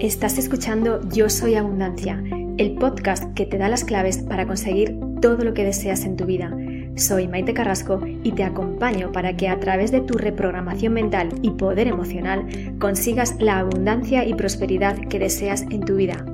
Estás escuchando Yo Soy Abundancia, el podcast que te da las claves para conseguir todo lo que deseas en tu vida. Soy Maite Carrasco y te acompaño para que a través de tu reprogramación mental y poder emocional consigas la abundancia y prosperidad que deseas en tu vida.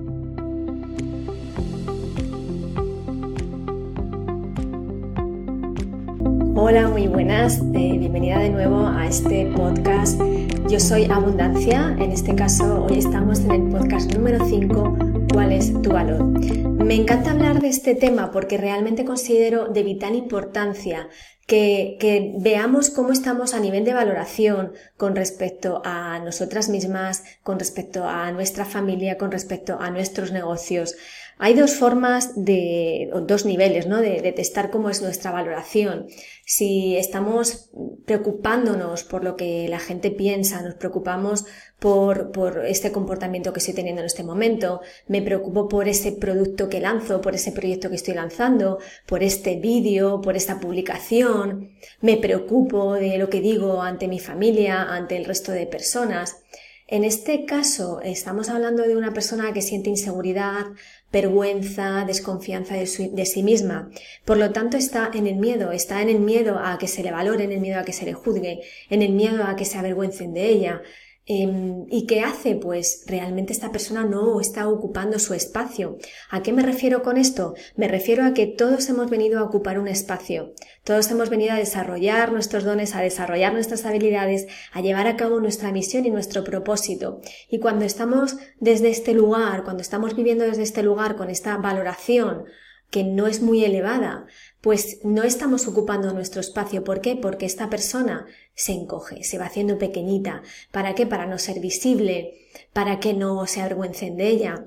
Hola, muy buenas. Eh, bienvenida de nuevo a este podcast yo soy Abundancia, en este caso hoy estamos en el podcast número 5, ¿cuál es tu valor? Me encanta hablar de este tema porque realmente considero de vital importancia que, que, veamos cómo estamos a nivel de valoración con respecto a nosotras mismas, con respecto a nuestra familia, con respecto a nuestros negocios. Hay dos formas de, dos niveles, ¿no? De, de, testar cómo es nuestra valoración. Si estamos preocupándonos por lo que la gente piensa, nos preocupamos por, por este comportamiento que estoy teniendo en este momento, me preocupo por ese producto que lanzo, por ese proyecto que estoy lanzando, por este vídeo, por esta publicación, me preocupo de lo que digo ante mi familia, ante el resto de personas. En este caso, estamos hablando de una persona que siente inseguridad, vergüenza, desconfianza de, de, sí misma. Por lo tanto, está en el miedo, está en el miedo a que se le valore, en el miedo a que se le juzgue, en el miedo a que se avergüencen de ella, Em, ¿Y qué hace? Pues realmente esta persona no está ocupando su espacio. ¿A qué me refiero con esto? Me refiero a que todos hemos venido a ocupar un espacio. Todos hemos venido a desarrollar nuestros dones, a desarrollar nuestras habilidades, a llevar a cabo nuestra misión y nuestro propósito. Y cuando estamos desde este lugar, cuando estamos viviendo desde este lugar con esta valoración, que no es muy elevada, pues no estamos ocupando nuestro espacio. ¿Por qué? Porque esta persona se encoge, se va haciendo pequeñita. ¿Para qué? Para no ser visible, para que no se avergüencen de ella.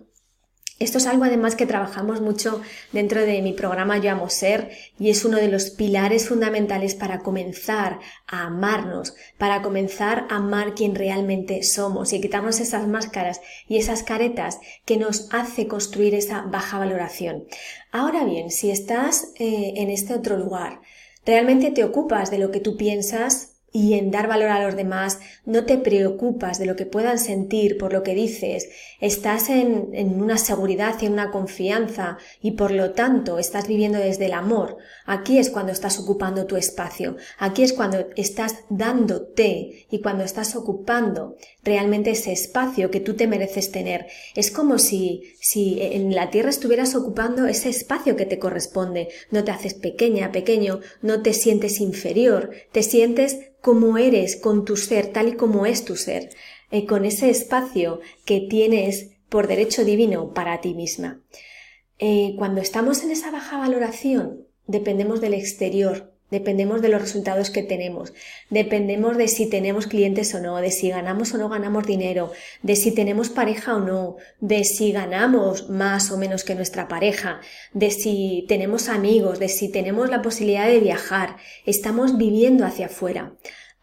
Esto es algo además que trabajamos mucho dentro de mi programa Yo Amo Ser y es uno de los pilares fundamentales para comenzar a amarnos, para comenzar a amar quien realmente somos y quitarnos esas máscaras y esas caretas que nos hace construir esa baja valoración. Ahora bien, si estás eh, en este otro lugar, realmente te ocupas de lo que tú piensas, y en dar valor a los demás, no te preocupas de lo que puedan sentir por lo que dices, estás en, en, una seguridad y en una confianza y por lo tanto estás viviendo desde el amor. Aquí es cuando estás ocupando tu espacio, aquí es cuando estás dándote y cuando estás ocupando realmente ese espacio que tú te mereces tener. Es como si, si en la tierra estuvieras ocupando ese espacio que te corresponde. No te haces pequeña, pequeño, no te sientes inferior, te sientes como eres con tu ser, tal y como es tu ser, eh, con ese espacio que tienes por derecho divino para ti misma. Eh, cuando estamos en esa baja valoración, dependemos del exterior, Dependemos de los resultados que tenemos, dependemos de si tenemos clientes o no, de si ganamos o no ganamos dinero, de si tenemos pareja o no, de si ganamos más o menos que nuestra pareja, de si tenemos amigos, de si tenemos la posibilidad de viajar. Estamos viviendo hacia afuera.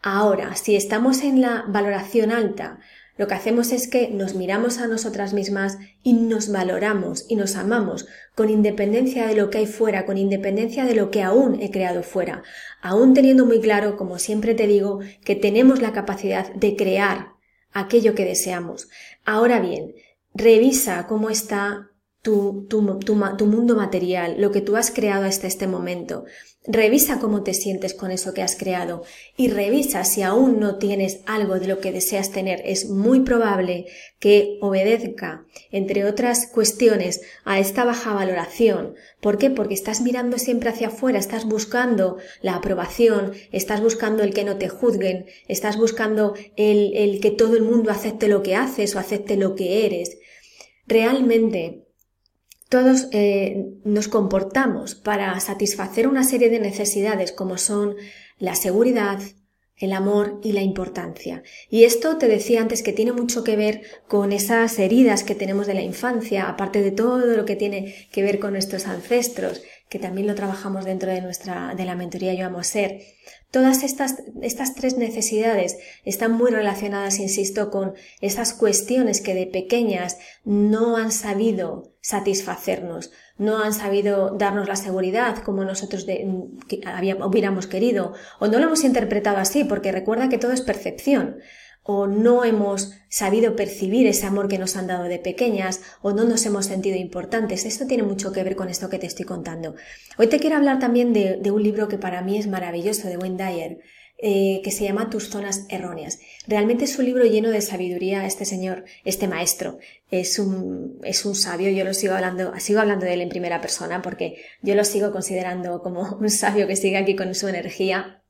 Ahora, si estamos en la valoración alta, lo que hacemos es que nos miramos a nosotras mismas y nos valoramos y nos amamos con independencia de lo que hay fuera, con independencia de lo que aún he creado fuera, aún teniendo muy claro, como siempre te digo, que tenemos la capacidad de crear aquello que deseamos. Ahora bien, revisa cómo está tu, tu, tu, tu, mundo material, lo que tú has creado hasta este momento. Revisa cómo te sientes con eso que has creado y revisa si aún no tienes algo de lo que deseas tener. Es muy probable que obedezca, entre otras cuestiones, a esta baja valoración. ¿Por qué? Porque estás mirando siempre hacia afuera, estás buscando la aprobación, estás buscando el que no te juzguen, estás buscando el, el que todo el mundo acepte lo que haces o acepte lo que eres. Realmente, todos eh, nos comportamos para satisfacer una serie de necesidades como son la seguridad, el amor y la importancia. Y esto te decía antes que tiene mucho que ver con esas heridas que tenemos de la infancia, aparte de todo lo que tiene que ver con nuestros ancestros, que también lo trabajamos dentro de nuestra, de la mentoría Yo Amo Ser. Todas estas, estas tres necesidades están muy relacionadas, insisto, con esas cuestiones que de pequeñas no han sabido satisfacernos, no han sabido darnos la seguridad como nosotros hubiéramos querido, o no lo hemos interpretado así, porque recuerda que todo es percepción. O no hemos sabido percibir ese amor que nos han dado de pequeñas o no nos hemos sentido importantes. Esto tiene mucho que ver con esto que te estoy contando. Hoy te quiero hablar también de, un libro que para mí es maravilloso, de Wayne Dyer, eh, que se llama Tus zonas erróneas. Realmente es un libro lleno de sabiduría. Este señor, este maestro, es un, es un sabio. Yo lo sigo hablando, sigo hablando de él en primera persona porque yo lo sigo considerando como un sabio que sigue aquí con su energía.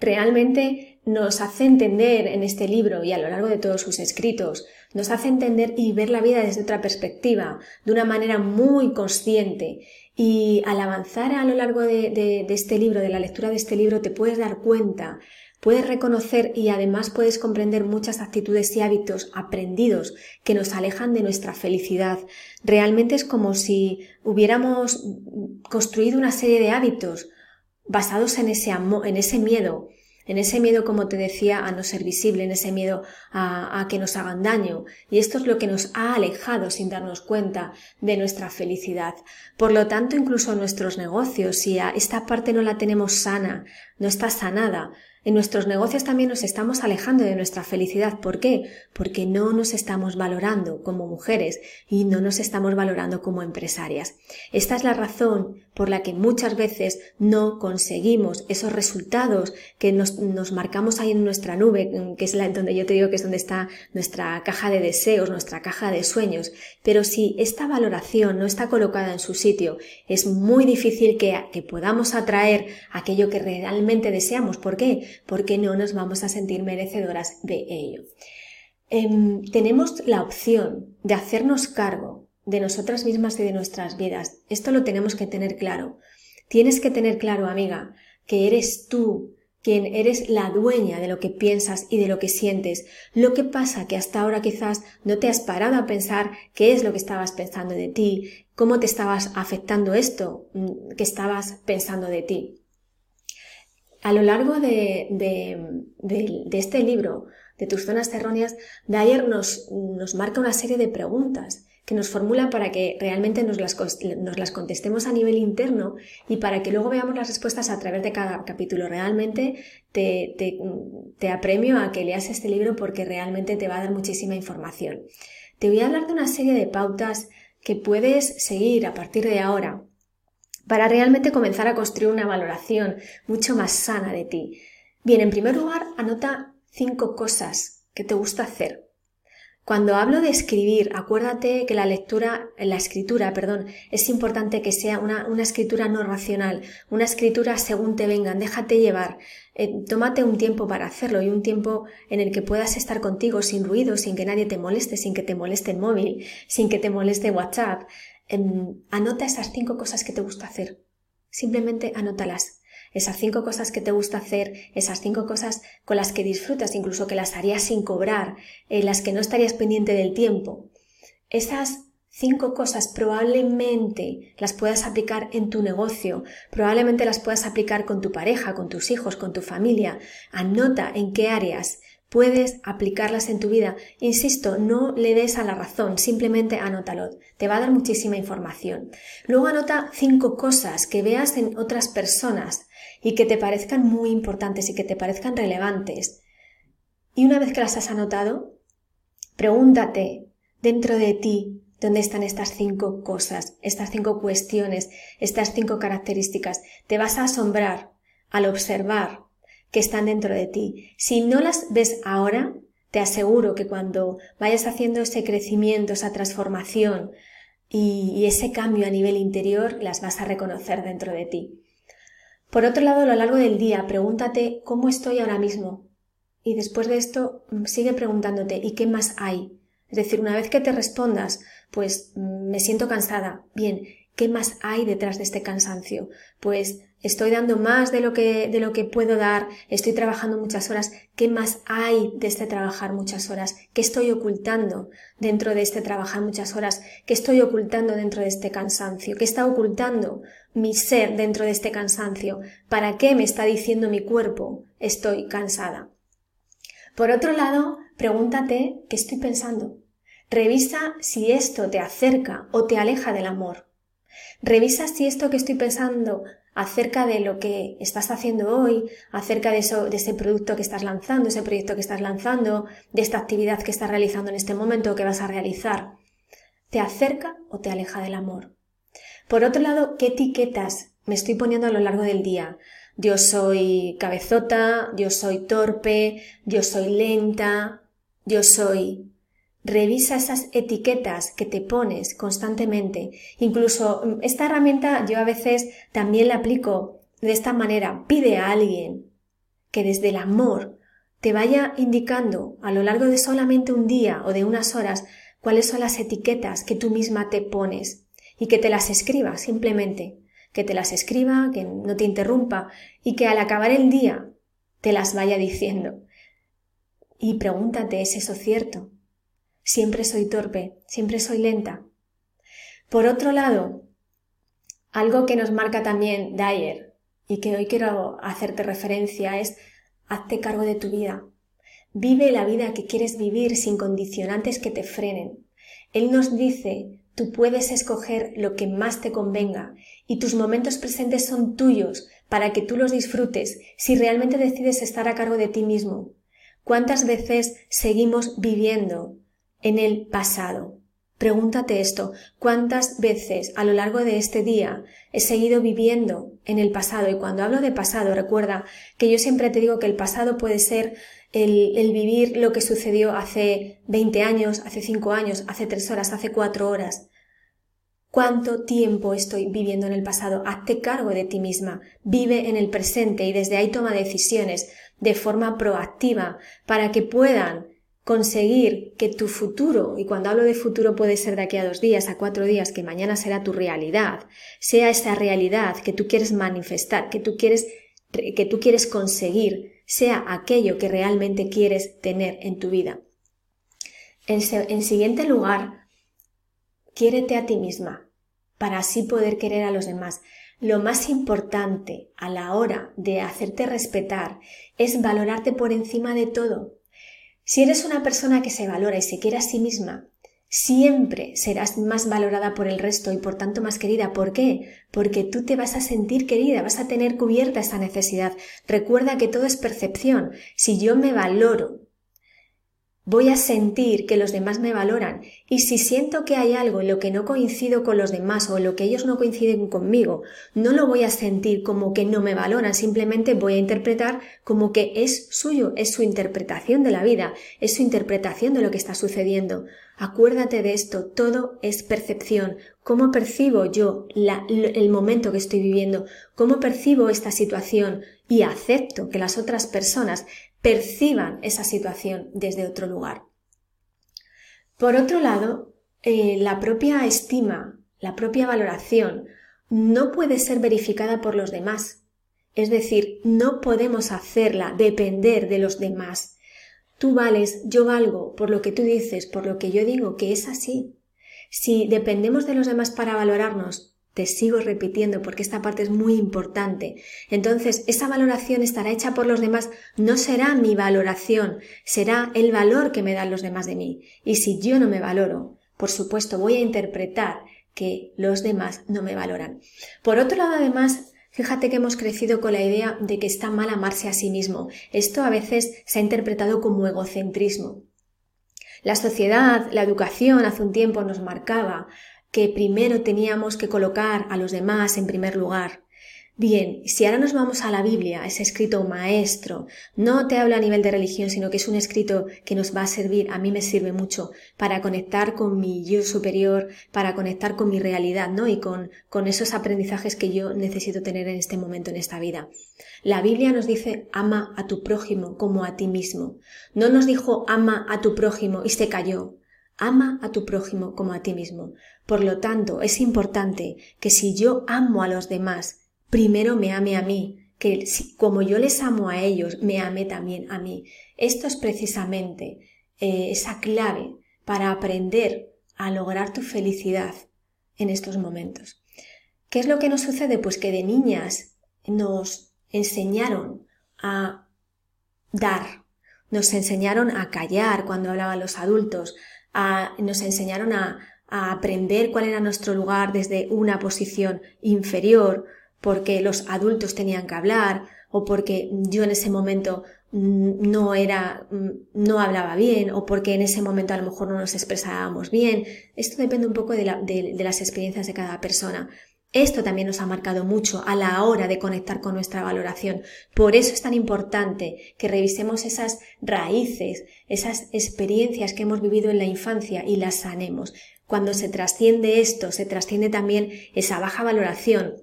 Realmente nos hace entender en este libro y a lo largo de todos sus escritos, nos hace entender y ver la vida desde otra perspectiva, de una manera muy consciente y al avanzar a lo largo de, este libro, de la lectura de este libro, te puedes dar cuenta, puedes reconocer y además puedes comprender muchas actitudes y hábitos aprendidos que nos alejan de nuestra felicidad. Realmente es como si hubiéramos construido una serie de hábitos basados en ese amor, en ese miedo, en ese miedo, como te decía, a no ser visible, en ese miedo a, que nos hagan daño. Y esto es lo que nos ha alejado sin darnos cuenta de nuestra felicidad. Por lo tanto, incluso nuestros negocios, si a esta parte no la tenemos sana, no está sanada, en nuestros negocios también nos estamos alejando de nuestra felicidad. ¿Por qué? Porque no nos estamos valorando como mujeres y no nos estamos valorando como empresarias. Esta es la razón por la que muchas veces no conseguimos esos resultados que nos, marcamos ahí en nuestra nube, que es la, donde yo te digo que es donde está nuestra caja de deseos, nuestra caja de sueños. Pero si esta valoración no está colocada en su sitio, es muy difícil que, que podamos atraer aquello que realmente deseamos. ¿Por qué? Porque no nos vamos a sentir merecedoras de ello. Em, tenemos la opción de hacernos cargo de nosotras mismas y de nuestras vidas. Esto lo tenemos que tener claro. Tienes que tener claro, amiga, que eres tú quien eres la dueña de lo que piensas y de lo que sientes. Lo que pasa que hasta ahora quizás no te has parado a pensar qué es lo que estabas pensando de ti, cómo te estabas afectando esto mm, que estabas pensando de ti a lo largo de, este libro, de tus zonas erróneas, Dyer nos, nos marca una serie de preguntas que nos formula para que realmente nos las, nos las, contestemos a nivel interno y para que luego veamos las respuestas a través de cada capítulo. Realmente te, te, te, apremio a que leas este libro porque realmente te va a dar muchísima información. Te voy a hablar de una serie de pautas que puedes seguir a partir de ahora para realmente comenzar a construir una valoración mucho más sana de ti. Bien, en primer lugar, anota cinco cosas que te gusta hacer. Cuando hablo de escribir, acuérdate que la lectura, la escritura, perdón, es importante que sea una, escritura no racional, una escritura según te vengan, déjate llevar, eh, tómate un tiempo para hacerlo y un tiempo en el que puedas estar contigo sin ruido, sin que nadie te moleste, sin que te moleste el móvil, sin que te moleste WhatsApp, Em, anota esas cinco cosas que te gusta hacer. Simplemente anótalas. Esas cinco cosas que te gusta hacer, esas cinco cosas con las que disfrutas, incluso que las harías sin cobrar, en las que no estarías pendiente del tiempo. Esas cinco cosas probablemente las puedas aplicar en tu negocio, probablemente las puedas aplicar con tu pareja, con tus hijos, con tu familia. Anota en qué áreas puedes aplicarlas en tu vida. Insisto, no le des a la razón, simplemente anótalo. Te va a dar muchísima información. Luego anota cinco cosas que veas en otras personas y que te parezcan muy importantes y que te parezcan relevantes. Y una vez que las has anotado, pregúntate dentro de ti dónde están estas cinco cosas, estas cinco cuestiones, estas cinco características. Te vas a asombrar al observar que están dentro de ti. Si no las ves ahora, te aseguro que cuando vayas haciendo ese crecimiento, esa transformación y, ese cambio a nivel interior, las vas a reconocer dentro de ti. Por otro lado, a lo largo del día, pregúntate cómo estoy ahora mismo. Y después de esto, mm, sigue preguntándote ¿y qué más hay? Es decir, una vez que te respondas, pues mm, me siento cansada. Bien, ¿qué más hay detrás de este cansancio? Pues estoy dando más de lo que, de lo que puedo dar, estoy trabajando muchas horas, ¿qué más hay de este trabajar muchas horas? ¿Qué estoy ocultando dentro de este trabajar muchas horas? ¿Qué estoy ocultando dentro de este cansancio? ¿Qué está ocultando mi ser dentro de este cansancio? ¿Para qué me está diciendo mi cuerpo estoy cansada? Por otro lado, pregúntate qué estoy pensando. Revisa si esto te acerca o te aleja del amor. Revisa si esto que estoy pensando acerca de lo que estás haciendo hoy, acerca de, eso, de ese producto que estás lanzando, ese proyecto que estás lanzando, de esta actividad que estás realizando en este momento o que vas a realizar. ¿Te acerca o te aleja del amor? Por otro lado, ¿qué etiquetas me estoy poniendo a lo largo del día? Yo soy cabezota, yo soy torpe, yo soy lenta, yo soy Revisa esas etiquetas que te pones constantemente. Incluso mm, esta herramienta yo a veces también la aplico de esta manera. Pide a alguien que desde el amor te vaya indicando a lo largo de solamente un día o de unas horas cuáles son las etiquetas que tú misma te pones y que te las escriba simplemente, que te las escriba, que no te interrumpa y que al acabar el día te las vaya diciendo. Y pregúntate, ¿es eso cierto? Siempre soy torpe, siempre soy lenta. Por otro lado, algo que nos marca también Dyer y que hoy quiero hacerte referencia es hazte cargo de tu vida. Vive la vida que quieres vivir sin condicionantes que te frenen. Él nos dice, tú puedes escoger lo que más te convenga y tus momentos presentes son tuyos para que tú los disfrutes si realmente decides estar a cargo de ti mismo. ¿Cuántas veces seguimos viviendo en el pasado. Pregúntate esto, ¿cuántas veces a lo largo de este día he seguido viviendo en el pasado? Y cuando hablo de pasado, recuerda que yo siempre te digo que el pasado puede ser el, el vivir lo que sucedió hace 20 años, hace 5 años, hace 3 horas, hace 4 horas. ¿Cuánto tiempo estoy viviendo en el pasado? Hazte cargo de ti misma, vive en el presente y desde ahí toma decisiones de forma proactiva para que puedan conseguir que tu futuro, y cuando hablo de futuro puede ser de aquí a dos días, a cuatro días, que mañana será tu realidad, sea esa realidad que tú quieres manifestar, que tú quieres, que tú quieres conseguir, sea aquello que realmente quieres tener en tu vida. En, en siguiente lugar, quiérete a ti misma para así poder querer a los demás. Lo más importante a la hora de hacerte respetar es valorarte por encima de todo. Si eres una persona que se valora y se quiere a sí misma, siempre serás más valorada por el resto y por tanto más querida. ¿Por qué? Porque tú te vas a sentir querida, vas a tener cubierta esa necesidad. Recuerda que todo es percepción. Si yo me valoro, voy a sentir que los demás me valoran y si siento que hay algo en lo que no coincido con los demás o en lo que ellos no coinciden conmigo, no lo voy a sentir como que no me valoran, simplemente voy a interpretar como que es suyo, es su interpretación de la vida, es su interpretación de lo que está sucediendo. Acuérdate de esto, todo es percepción. ¿Cómo percibo yo el momento que estoy viviendo? ¿Cómo percibo esta situación? Y acepto que las otras personas perciban esa situación desde otro lugar. Por otro lado, eh, la propia estima, la propia valoración, no puede ser verificada por los demás. Es decir, no podemos hacerla depender de los demás. Tú vales, yo valgo por lo que tú dices, por lo que yo digo, que es así. Si dependemos de los demás para valorarnos, te sigo repitiendo porque esta parte es muy importante. Entonces, esa valoración estará hecha por los demás, no será mi valoración, será el valor que me dan los demás de mí. Y si yo no me valoro, por supuesto, voy a interpretar que los demás no me valoran. Por otro lado, además, Fíjate que hemos crecido con la idea de que está mal amarse a sí mismo. Esto a veces se ha interpretado como egocentrismo. La sociedad, la educación hace un tiempo nos marcaba que primero teníamos que colocar a los demás en primer lugar. Bien, si ahora nos vamos a la Biblia, ese escrito maestro, no te habla a nivel de religión, sino que es un escrito que nos va a servir, a mí me sirve mucho, para conectar con mi yo superior, para conectar con mi realidad, ¿no? Y con, con esos aprendizajes que yo necesito tener en este momento, en esta vida. La Biblia nos dice ama a tu prójimo como a ti mismo. No nos dijo ama a tu prójimo y se cayó. Ama a tu prójimo como a ti mismo. Por lo tanto, es importante que si yo amo a los demás, primero me ame a mí, que como yo les amo a ellos, me ame también a mí. Esto es precisamente eh, esa clave para aprender a lograr tu felicidad en estos momentos. ¿Qué es lo que nos sucede? Pues que de niñas nos enseñaron a dar, nos enseñaron a callar cuando hablaban los adultos, nos enseñaron a, aprender cuál era nuestro lugar desde una posición inferior, porque los adultos tenían que hablar o porque yo en ese momento mm, no era, mm, no hablaba bien o porque en ese momento a lo mejor no nos expresábamos bien. Esto depende un poco de las experiencias de cada persona. Esto también nos ha marcado mucho a la hora de conectar con nuestra valoración. Por eso es tan importante que revisemos esas raíces, esas experiencias que hemos vivido en la infancia y las sanemos. Cuando se trasciende esto, se trasciende también esa baja valoración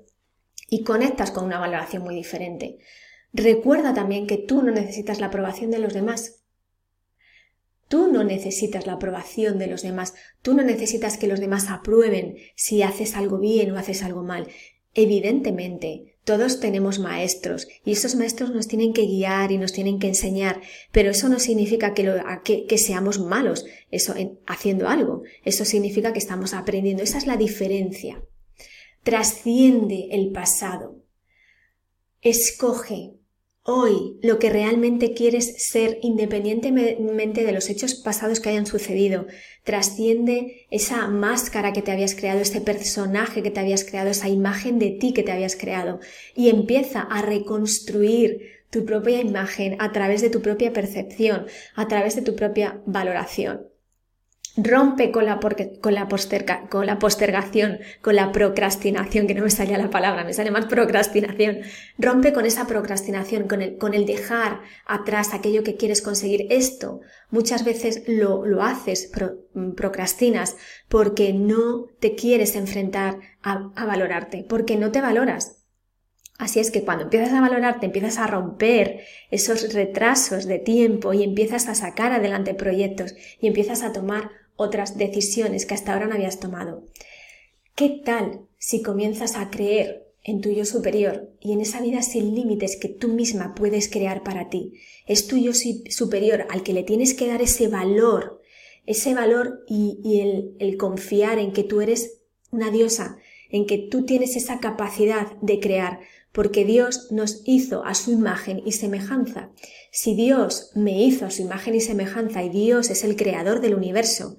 y conectas con una valoración muy diferente. Recuerda también que tú no necesitas la aprobación de los demás. Tú no necesitas la aprobación de los demás, tú no necesitas que los demás aprueben si haces algo bien o haces algo mal. Evidentemente, todos tenemos maestros y esos maestros nos tienen que guiar y nos tienen que enseñar, pero eso no significa que, que, seamos malos eso, haciendo algo. Eso significa que estamos aprendiendo. Esa es la diferencia. Trasciende el pasado. Escoge hoy lo que realmente quieres ser independientemente de los hechos pasados que hayan sucedido. Trasciende esa máscara que te habías creado, ese personaje que te habías creado, esa imagen de ti que te habías creado y empieza a reconstruir tu propia imagen a través de tu propia percepción, a través de tu propia valoración. Rompe con la, con, la con la postergación, con la procrastinación, que no me salía la palabra, me sale más procrastinación. Rompe con esa procrastinación, con el, con el dejar atrás aquello que quieres conseguir. Esto muchas veces lo, lo haces, procrastinas, porque no te quieres enfrentar a, a valorarte, porque no te valoras. Así es que cuando empiezas a valorarte, empiezas a romper esos retrasos de tiempo y empiezas a sacar adelante proyectos y empiezas a tomar otras decisiones que hasta ahora no habías tomado. ¿Qué tal si comienzas a creer en tu yo superior y en esa vida sin límites que tú misma puedes crear para ti? Es tu yo superior al que le tienes que dar ese valor, ese valor y, el, el confiar en que tú eres una diosa, en que tú tienes esa capacidad de crear, porque Dios nos hizo a su imagen y semejanza. Si Dios me hizo a su imagen y semejanza y Dios es el creador del universo,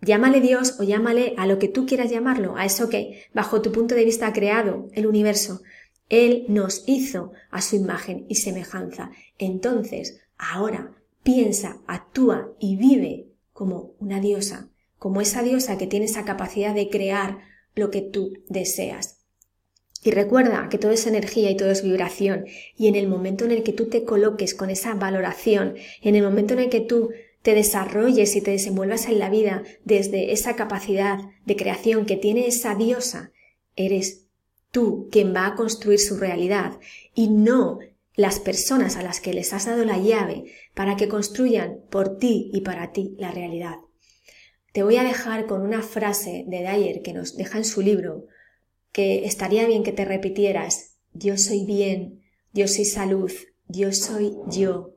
Llámale Dios o llámale a lo que tú quieras llamarlo, a eso que, bajo tu punto de vista, ha creado el universo. Él nos hizo a su imagen y semejanza. Entonces, ahora, piensa, actúa y vive como una diosa, como esa diosa que tiene esa capacidad de crear lo que tú deseas. Y recuerda que todo es energía y todo es vibración. Y en el momento en el que tú te coloques con esa valoración, en el momento en el que tú te desarrolles y te desenvuelvas en la vida desde esa capacidad de creación que tiene esa diosa, eres tú quien va a construir su realidad y no las personas a las que les has dado la llave para que construyan por ti y para ti la realidad. Te voy a dejar con una frase de Dyer que nos deja en su libro, que estaría bien que te repitieras, yo soy bien, yo soy salud, yo soy yo,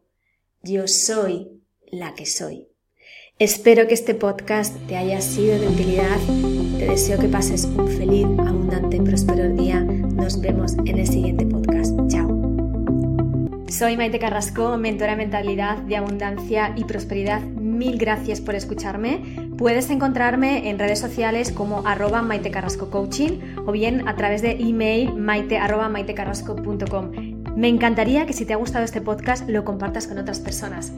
yo soy la que soy. Espero que este podcast te haya sido de utilidad. Te deseo que pases un feliz, abundante y próspero día. Nos vemos en el siguiente podcast. Chao. Soy Maite Carrasco, mentora de mentalidad de abundancia y prosperidad. Mil gracias por escucharme. Puedes encontrarme en redes sociales como arroba Maite Carrasco Coaching o bien a través de email maite arroba maitecarrasco.com. Me encantaría que si te ha gustado este podcast lo compartas con otras personas.